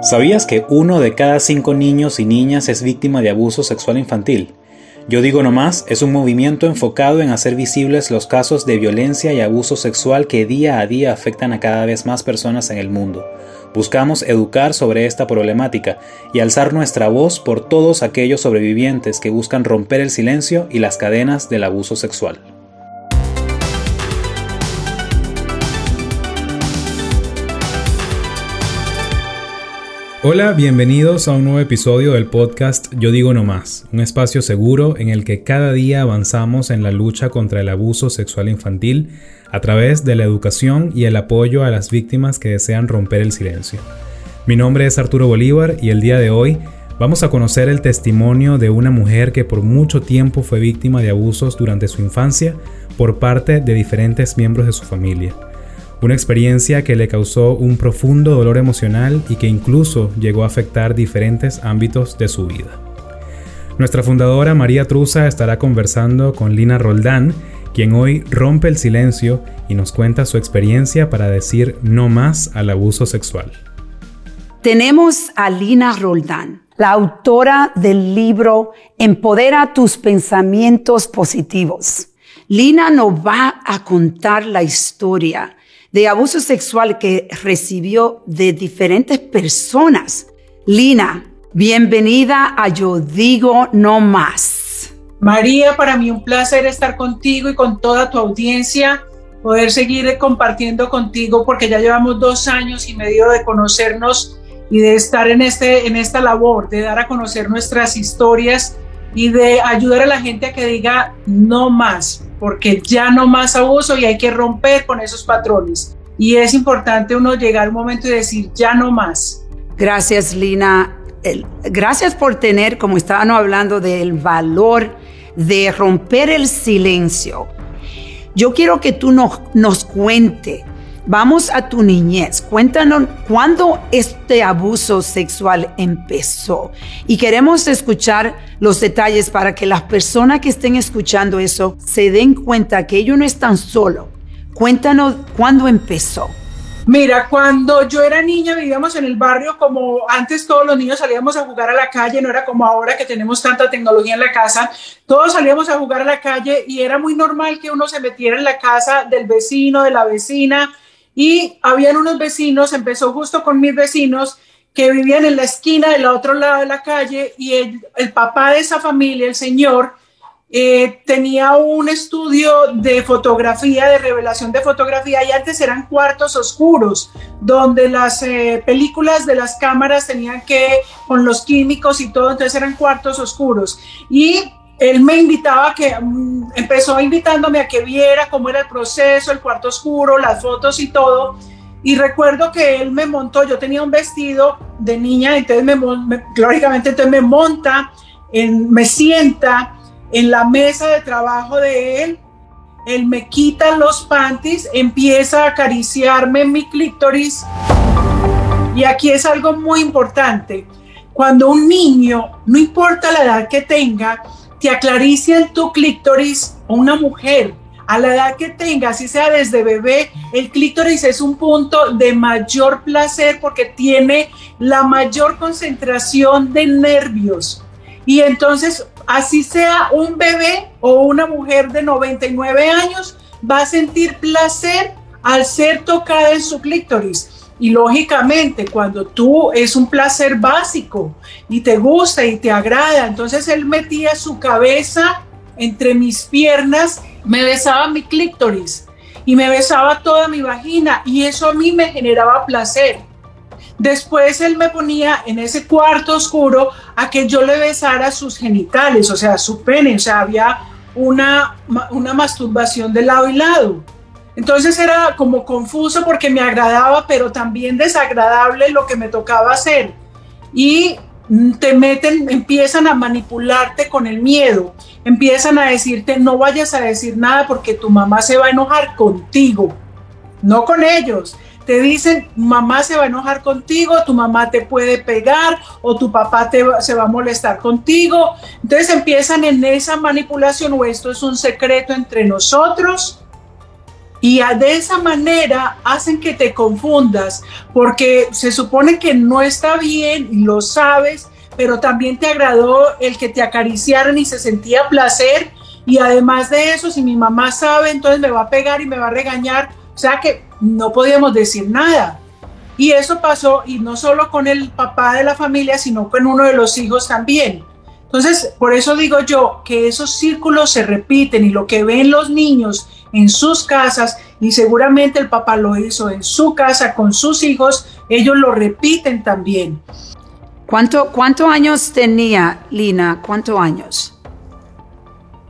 ¿Sabías que uno de cada cinco niños y niñas es víctima de abuso sexual infantil? Yo digo nomás, es un movimiento enfocado en hacer visibles los casos de violencia y abuso sexual que día a día afectan a cada vez más personas en el mundo. Buscamos educar sobre esta problemática y alzar nuestra voz por todos aquellos sobrevivientes que buscan romper el silencio y las cadenas del abuso sexual. Hola, bienvenidos a un nuevo episodio del podcast Yo digo no más, un espacio seguro en el que cada día avanzamos en la lucha contra el abuso sexual infantil a través de la educación y el apoyo a las víctimas que desean romper el silencio. Mi nombre es Arturo Bolívar y el día de hoy vamos a conocer el testimonio de una mujer que por mucho tiempo fue víctima de abusos durante su infancia por parte de diferentes miembros de su familia una experiencia que le causó un profundo dolor emocional y que incluso llegó a afectar diferentes ámbitos de su vida. Nuestra fundadora María Truza estará conversando con Lina Roldán, quien hoy rompe el silencio y nos cuenta su experiencia para decir no más al abuso sexual. Tenemos a Lina Roldán, la autora del libro Empodera tus pensamientos positivos. Lina nos va a contar la historia de abuso sexual que recibió de diferentes personas. Lina, bienvenida a Yo Digo No Más. María, para mí un placer estar contigo y con toda tu audiencia, poder seguir compartiendo contigo porque ya llevamos dos años y medio de conocernos y de estar en, este, en esta labor, de dar a conocer nuestras historias y de ayudar a la gente a que diga no más, porque ya no más abuso y hay que romper con esos patrones. Y es importante uno llegar a un momento y decir ya no más. Gracias, Lina. gracias por tener, como estaban hablando, del valor de romper el silencio. Yo quiero que tú nos, nos cuente Vamos a tu niñez. Cuéntanos cuándo este abuso sexual empezó. Y queremos escuchar los detalles para que las personas que estén escuchando eso se den cuenta que ellos no están solos. Cuéntanos cuándo empezó. Mira, cuando yo era niña vivíamos en el barrio como antes todos los niños salíamos a jugar a la calle, no era como ahora que tenemos tanta tecnología en la casa, todos salíamos a jugar a la calle y era muy normal que uno se metiera en la casa del vecino, de la vecina, y habían unos vecinos, empezó justo con mis vecinos que vivían en la esquina del otro lado de la calle y el, papá de esa familia, el señor, eh, tenía un estudio de fotografía, de revelación de fotografía, y antes eran cuartos oscuros, donde las eh, películas de las cámaras tenían que, con los químicos y todo, entonces eran cuartos oscuros. Y él me invitaba a que, mm, empezó invitándome a que viera cómo era el proceso, el cuarto oscuro, las fotos y todo. Y recuerdo que él me montó, yo tenía un vestido de niña, entonces me, lógicamente entonces me monta, en, me sienta en la mesa de trabajo de él, él me quita los panties, empieza a acariciarme mi clítoris. Y aquí es algo muy importante. Cuando un niño, no importa la edad que tenga, te acaricia en tu clítoris una mujer, a la edad que tenga, si sea desde bebé, el clítoris es un punto de mayor placer porque tiene la mayor concentración de nervios. Y entonces, así sea un bebé o una mujer de 99 años, va a sentir placer al ser tocada en su clítoris. Y lógicamente, cuando tú es un placer básico y te gusta y te agrada, entonces él metía su cabeza entre mis piernas, me besaba mi clítoris y me besaba toda mi vagina y eso a mí me generaba placer. Después él me ponía en ese cuarto oscuro a que yo le besara sus genitales, o sea, su pene, o sea, había una, una masturbación de lado y lado. Entonces era como confuso porque me agradaba, pero también desagradable lo que me tocaba hacer. Y te meten, empiezan a manipularte con el miedo, empiezan a decirte no vayas a decir nada porque tu mamá se va a enojar contigo, no con ellos. Te dicen, mamá se va a enojar contigo, tu mamá te puede pegar o tu papá te, se va a molestar contigo. Entonces empiezan en esa manipulación o esto es un secreto entre nosotros Y de esa manera hacen que te confundas, porque se supone que no está bien y lo sabes, pero también te agradó el que te acariciaran y se sentía placer. Y además de eso, si mi mamá sabe, entonces me va a pegar y me va a regañar. O sea que no podíamos decir nada. Y eso pasó, y no solo con el papá de la familia, sino con uno de los hijos también. Entonces, por eso digo yo que esos círculos se repiten y lo que ven los niños en sus casas y seguramente el papá lo hizo en su casa con sus hijos, ellos lo repiten también. ¿Cuánto, ¿Cuántos años tenía Lina? ¿Cuántos años?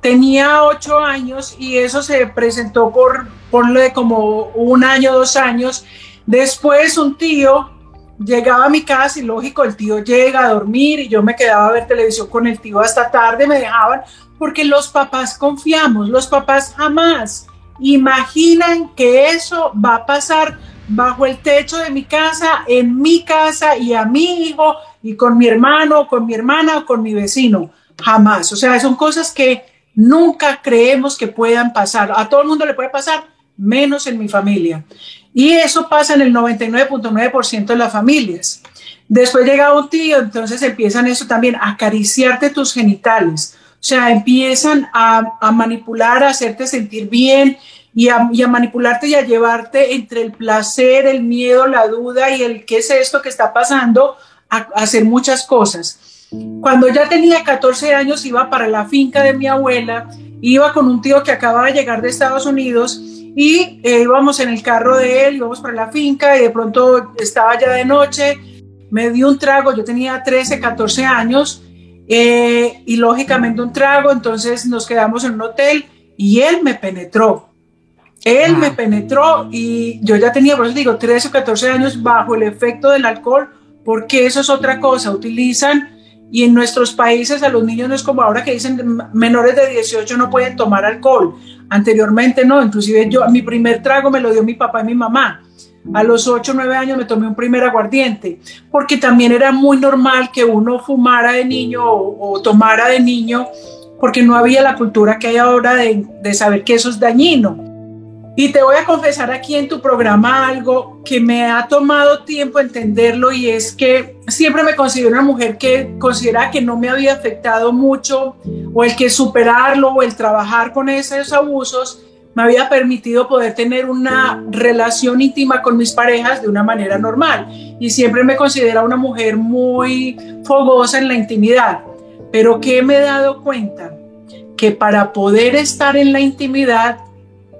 Tenía ocho años y eso se presentó por, por como un año, dos años. Después un tío llegaba a mi casa y lógico, el tío llega a dormir y yo me quedaba a ver televisión con el tío hasta tarde, me dejaban, porque los papás confiamos, los papás jamás imaginan que eso va a pasar bajo el techo de mi casa, en mi casa y a mi hijo y con mi hermano, con mi hermana o con mi vecino. Jamás. O sea, son cosas que nunca creemos que puedan pasar. A todo el mundo le puede pasar, menos en mi familia. Y eso pasa en el 99.9% de las familias. Después llega un tío, entonces empiezan eso también, acariciarte tus genitales. O sea, empiezan a, manipular, a hacerte sentir bien y a, manipularte y a llevarte entre el placer, el miedo, la duda y el qué es esto que está pasando, a, a hacer muchas cosas. Cuando ya tenía 14 años iba para la finca de mi abuela, iba con un tío que acababa de llegar de Estados Unidos y eh, íbamos en el carro de él, íbamos para la finca y de pronto estaba ya de noche, me dio un trago, yo tenía 13, 14 años eh, y lógicamente un trago, entonces nos quedamos en un hotel y él me penetró. Él me penetró y yo ya tenía, por eso digo, 13 o 14 años bajo el efecto del alcohol, porque eso es otra cosa, utilizan y en nuestros países a los niños no es como ahora que dicen menores de 18 no pueden tomar alcohol. Anteriormente no, inclusive yo, mi primer trago me lo dio mi papá y mi mamá. A los 8 o 9 años me tomé un primer aguardiente, porque también era muy normal que uno fumara de niño o, tomara de niño, porque no había la cultura que hay ahora de, de saber que eso es dañino. Y te voy a confesar aquí en tu programa algo que me ha tomado tiempo entenderlo y es que siempre me considero una mujer que considera que no me había afectado mucho o el que superarlo o el trabajar con esos abusos me había permitido poder tener una relación íntima con mis parejas de una manera normal. Y siempre me considero una mujer muy fogosa en la intimidad. Pero ¿qué me he dado cuenta? Que para poder estar en la intimidad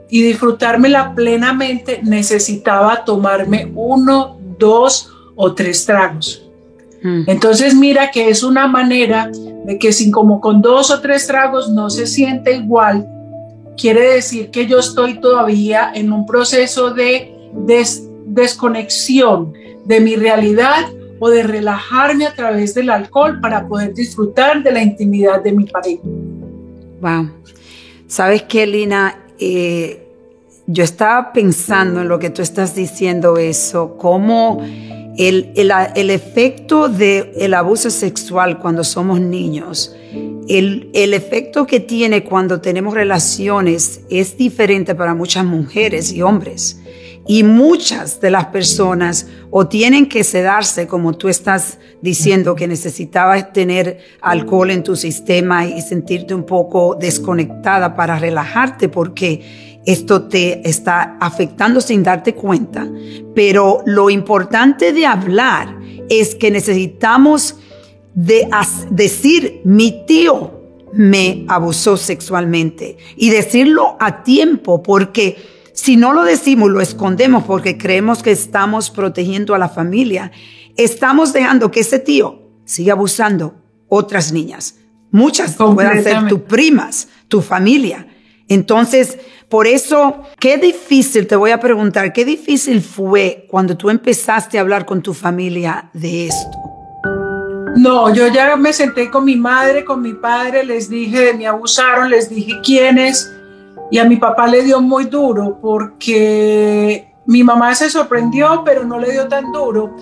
y disfrutármela plenamente, necesitaba tomarme uno, dos o tres tragos. Mm. Entonces mira que es una manera de que sin como con dos o tres tragos no se siente igual, quiere decir que yo estoy todavía en un proceso de desconexión de mi realidad o de relajarme a través del alcohol para poder disfrutar de la intimidad de mi pareja. Wow. ¿Sabes qué, Lina? Eh, yo estaba pensando en lo que tú estás diciendo eso, cómo el, el, efecto del abuso sexual cuando somos niños, el, el, efecto que tiene cuando tenemos relaciones es diferente para muchas mujeres y hombres. Y muchas de las personas o tienen que sedarse, como tú estás diciendo, que necesitabas tener alcohol en tu sistema y sentirte un poco desconectada para relajarte, porque esto te está afectando sin darte cuenta. Pero lo importante de hablar es que necesitamos de decir, mi tío me abusó sexualmente y decirlo a tiempo porque si no lo decimos, lo escondemos porque creemos que estamos protegiendo a la familia, estamos dejando que ese tío siga abusando otras niñas. Muchas puedan ser tus primas, tu familia. Entonces, por eso, qué difícil, te voy a preguntar, qué difícil fue cuando tú empezaste a hablar con tu familia de esto. No, yo ya me senté con mi madre, con mi padre, les dije, me abusaron, les dije quiénes, y a mi papá le dio muy duro porque mi mamá se sorprendió, pero no le dio tan duro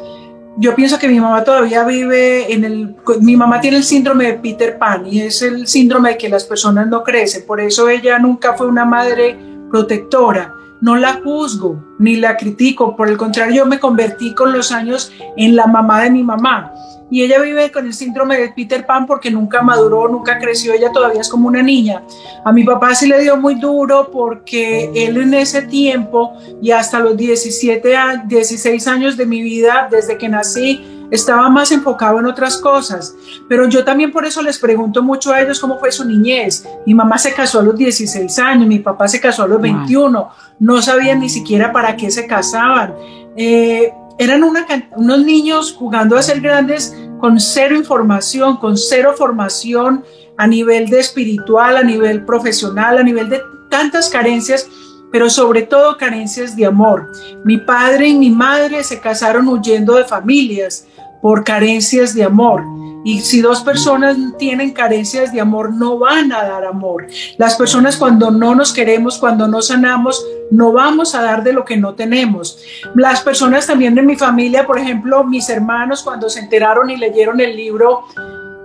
yo pienso que mi mamá todavía vive en el, mi mamá tiene el síndrome de Peter Pan y es el síndrome de que las personas no crecen, por eso ella nunca fue una madre protectora. No la juzgo ni la critico, por el contrario, yo me convertí con los años en la mamá de mi mamá. Y ella vive con el síndrome de Peter Pan porque nunca maduró, nunca creció, ella todavía es como una niña. A mi papá sí le dio muy duro porque él en ese tiempo y hasta los 17, 16 años de mi vida, desde que nací, estaba más enfocado en otras cosas. Pero yo también por eso les pregunto mucho a ellos cómo fue su niñez. Mi mamá se casó a los 16 años, mi papá se casó a los 21, no sabían ni siquiera para qué se casaban. Eh, eran unos niños jugando a ser grandes con cero información, con cero formación a nivel de espiritual, a nivel profesional, a nivel de tantas carencias pero sobre todo carencias de amor. Mi padre y mi madre se casaron huyendo de familias, por carencias de amor. Y si dos personas tienen carencias de amor, no van a dar amor. Las personas cuando no nos queremos, cuando no sanamos, no vamos a dar de lo que no tenemos. Las personas también de mi familia, por ejemplo, mis hermanos, cuando se enteraron y leyeron el libro,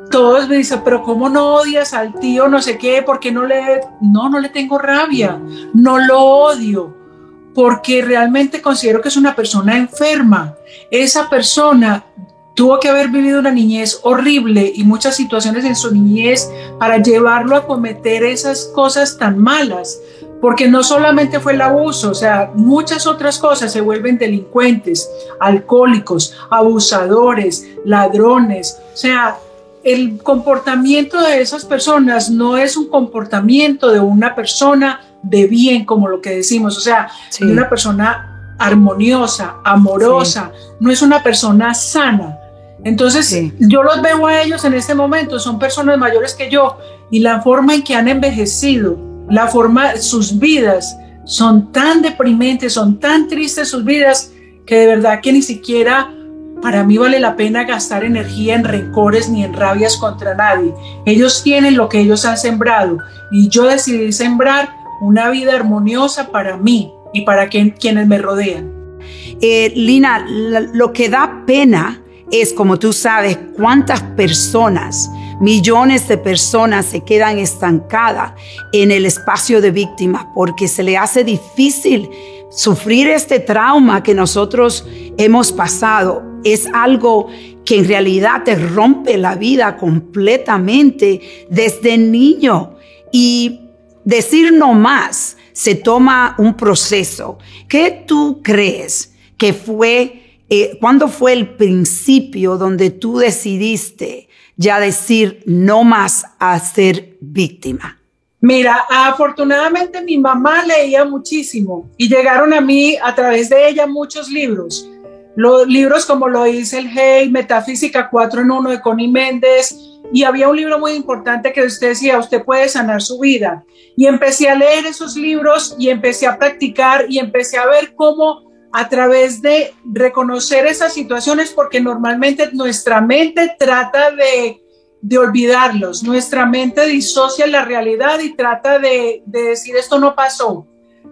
todos me dicen, pero ¿cómo no odias al tío? No sé qué, ¿por qué no le... No, no le tengo rabia, no lo odio porque realmente considero que es una persona enferma. Esa persona tuvo que haber vivido una niñez horrible y muchas situaciones en su niñez para llevarlo a cometer esas cosas tan malas, porque no solamente fue el abuso, o sea, muchas otras cosas se vuelven delincuentes, alcohólicos, abusadores, ladrones, o sea, el comportamiento de esas personas no es un comportamiento de una persona de bien, como lo que decimos, o sea, de una persona armoniosa, amorosa, no es una persona sana. Entonces, yo los veo a ellos en este momento, son personas mayores que yo, y la forma en que han envejecido, la forma, sus vidas son tan deprimentes, son tan tristes sus vidas, que de verdad que ni siquiera para mí vale la pena gastar energía en rencores ni en rabias contra nadie. Ellos tienen lo que ellos han sembrado y yo decidí sembrar una vida armoniosa para mí y para quienes me rodean. Eh, Lina, lo que da pena es, como tú sabes, cuántas personas, millones de personas se quedan estancadas en el espacio de víctimas porque se le hace difícil sufrir este trauma que nosotros hemos pasado. Es algo que en realidad te rompe la vida completamente desde niño. Y decir no más se toma un proceso. ¿Qué tú crees que fue eh, ¿cuándo fue el principio donde tú decidiste ya decir no más a ser víctima? Mira, afortunadamente mi mamá leía muchísimo y llegaron a mí a través de ella muchos libros. Los libros como lo dice el Hey, Metafísica 4 en 1 de Connie Méndez, y había un libro muy importante que usted decía, usted puede sanar su vida. Y empecé a leer esos libros y empecé a practicar y empecé a ver cómo a través de reconocer esas situaciones, porque normalmente nuestra mente trata de, olvidarlos, nuestra mente disocia la realidad y trata de, de decir esto no pasó,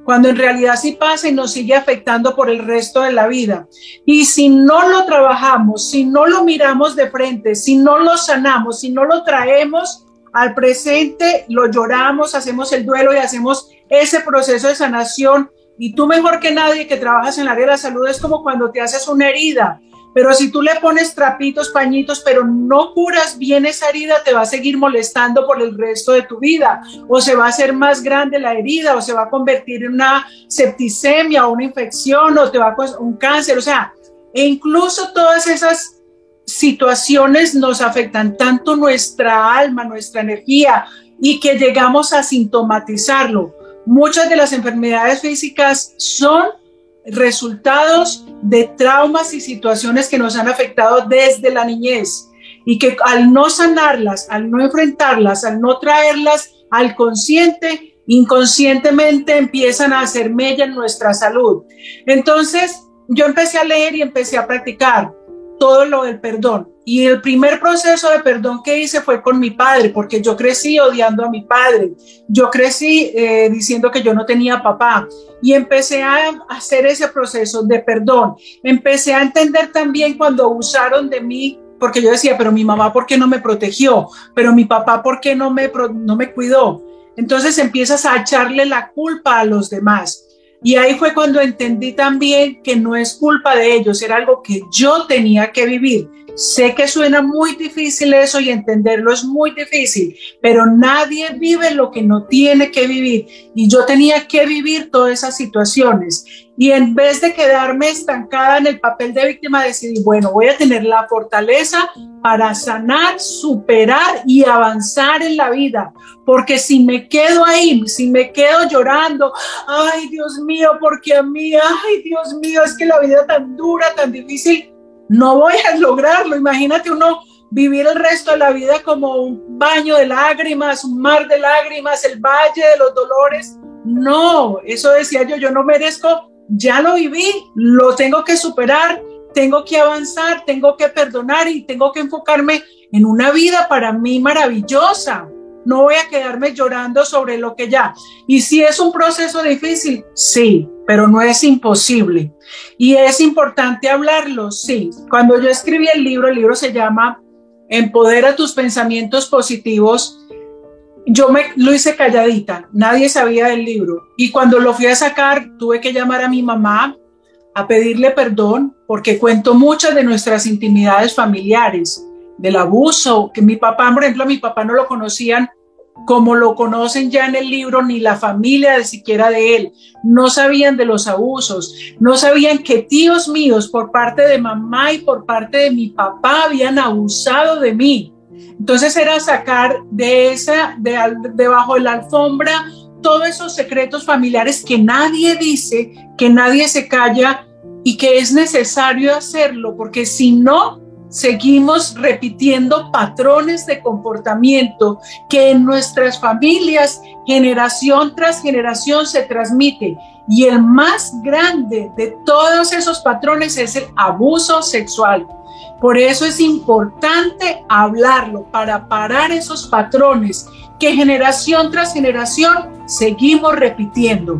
cuando en realidad sí pasa y nos sigue afectando por el resto de la vida. Y si no lo trabajamos, si no lo miramos de frente, si no lo sanamos, si no lo traemos al presente, lo lloramos, hacemos el duelo y hacemos ese proceso de sanación y tú mejor que nadie que trabajas en el área de la salud es como cuando te haces una herida. Pero si tú le pones trapitos, pañitos, pero no curas bien esa herida, te va a seguir molestando por el resto de tu vida. O se va a hacer más grande la herida, o se va a convertir en una septicemia o una infección, o te va a un cáncer. O sea, e incluso todas esas situaciones nos afectan tanto nuestra alma, nuestra energía, y que llegamos a sintomatizarlo. Muchas de las enfermedades físicas son resultados de traumas y situaciones que nos han afectado desde la niñez y que al no sanarlas, al no enfrentarlas, al no traerlas al consciente, inconscientemente empiezan a hacer mella en nuestra salud. Entonces, yo empecé a leer y empecé a practicar todo lo del perdón. Y el primer proceso de perdón que hice fue con mi padre, porque yo crecí odiando a mi padre. Yo crecí eh, diciendo que yo no tenía papá. Y empecé a hacer ese proceso de perdón. Empecé a entender también cuando usaron de mí, porque yo decía, pero mi mamá, ¿por qué no me protegió? Pero mi papá, ¿por qué no me, no me cuidó? Entonces empiezas a echarle la culpa a los demás. Y ahí fue cuando entendí también que no es culpa de ellos, era algo que yo tenía que vivir. Sé que suena muy difícil eso y entenderlo es muy difícil, pero nadie vive lo que no tiene que vivir. Y yo tenía que vivir todas esas situaciones. Y en vez de quedarme estancada en el papel de víctima, decidí, bueno, voy a tener la fortaleza para sanar, superar y avanzar en la vida. Porque si me quedo ahí, si me quedo llorando, ay Dios mío, porque a mí, ay Dios mío, es que la vida tan dura, tan difícil, no voy a lograrlo. Imagínate uno vivir el resto de la vida como un baño de lágrimas, un mar de lágrimas, el valle de los dolores. No, eso decía yo, yo no merezco, ya lo viví, lo tengo que superar, tengo que avanzar, tengo que perdonar y tengo que enfocarme en una vida para mí maravillosa. No voy a quedarme llorando sobre lo que ya. Y si es un proceso difícil, sí, pero no es imposible. Y es importante hablarlo, sí. Cuando yo escribí el libro, el libro se llama Empodera tus pensamientos positivos. Yo me lo hice calladita, nadie sabía del libro. Y cuando lo fui a sacar, tuve que llamar a mi mamá a pedirle perdón porque cuento muchas de nuestras intimidades familiares del abuso, que mi papá, por ejemplo, mi papá no lo conocían como lo conocen ya en el libro, ni la familia de siquiera de él. No sabían de los abusos, no sabían que tíos míos por parte de mamá y por parte de mi papá habían abusado de mí. Entonces era sacar de esa, de, debajo de la alfombra, todos esos secretos familiares que nadie dice, que nadie se calla y que es necesario hacerlo, porque si no, seguimos repitiendo patrones de comportamiento que en nuestras familias generación tras generación se transmite. Y el más grande de todos esos patrones es el abuso sexual. Por eso es importante hablarlo para parar esos patrones que generación tras generación seguimos repitiendo.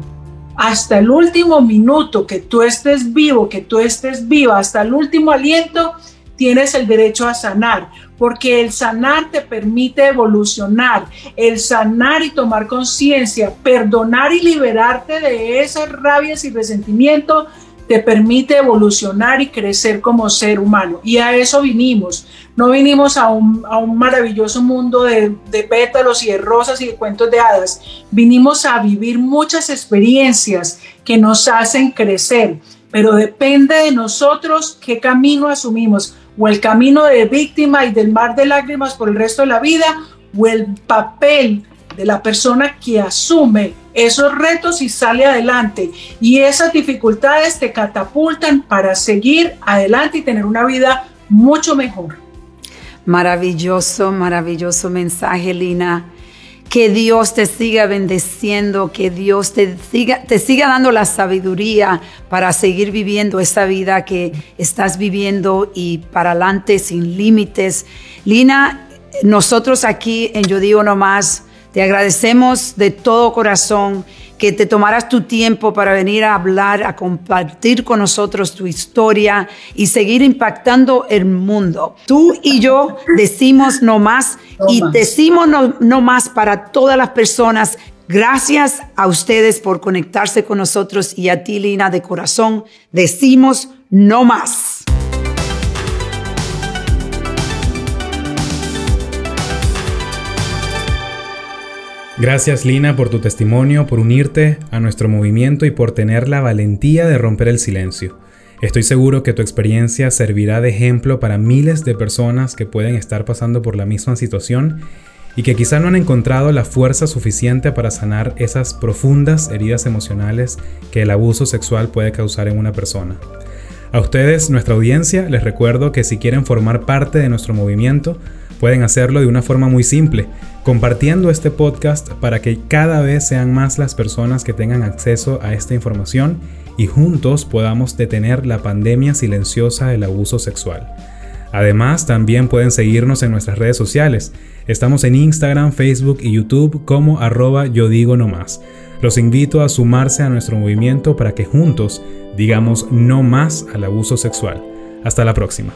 Hasta el último minuto que tú estés vivo, que tú estés viva, hasta el último aliento, tienes el derecho a sanar, porque el sanar te permite evolucionar, el sanar y tomar conciencia, perdonar y liberarte de esas rabias y resentimientos te permite evolucionar y crecer como ser humano. Y a eso vinimos. No vinimos a un, maravilloso mundo de, de, pétalos y de rosas y de cuentos de hadas. Vinimos a vivir muchas experiencias que nos hacen crecer. Pero depende de nosotros qué camino asumimos o el camino de víctima y del mar de lágrimas por el resto de la vida, o el papel de la persona que asume esos retos y sale adelante. Y esas dificultades te catapultan para seguir adelante y tener una vida mucho mejor. Maravilloso, maravilloso mensaje, Lina que Dios te siga bendeciendo, que Dios te siga, te siga dando la sabiduría para seguir viviendo esa vida que estás viviendo y para adelante sin límites. Lina, nosotros aquí en Yo Digo Nomás te agradecemos de todo corazón que te tomaras tu tiempo para venir a hablar, a compartir con nosotros tu historia y seguir impactando el mundo. Tú y yo decimos no más y decimos no, no más para todas las personas Gracias a ustedes por conectarse con nosotros y a ti, Lina, de corazón, decimos no más. Gracias Lina por tu testimonio, por unirte a nuestro movimiento y por tener la valentía de romper el silencio. Estoy seguro que tu experiencia servirá de ejemplo para miles de personas que pueden estar pasando por la misma situación y que quizá no han encontrado la fuerza suficiente para sanar esas profundas heridas emocionales que el abuso sexual puede causar en una persona. A ustedes, nuestra audiencia, les recuerdo que si quieren formar parte de nuestro movimiento, Pueden hacerlo de una forma muy simple, compartiendo este podcast para que cada vez sean más las personas que tengan acceso a esta información y juntos podamos detener la pandemia silenciosa del abuso sexual. Además, también pueden seguirnos en nuestras redes sociales. Estamos en Instagram, Facebook y YouTube como arroba yo digo no más. Los invito a sumarse a nuestro movimiento para que juntos digamos no más al abuso sexual. Hasta la próxima.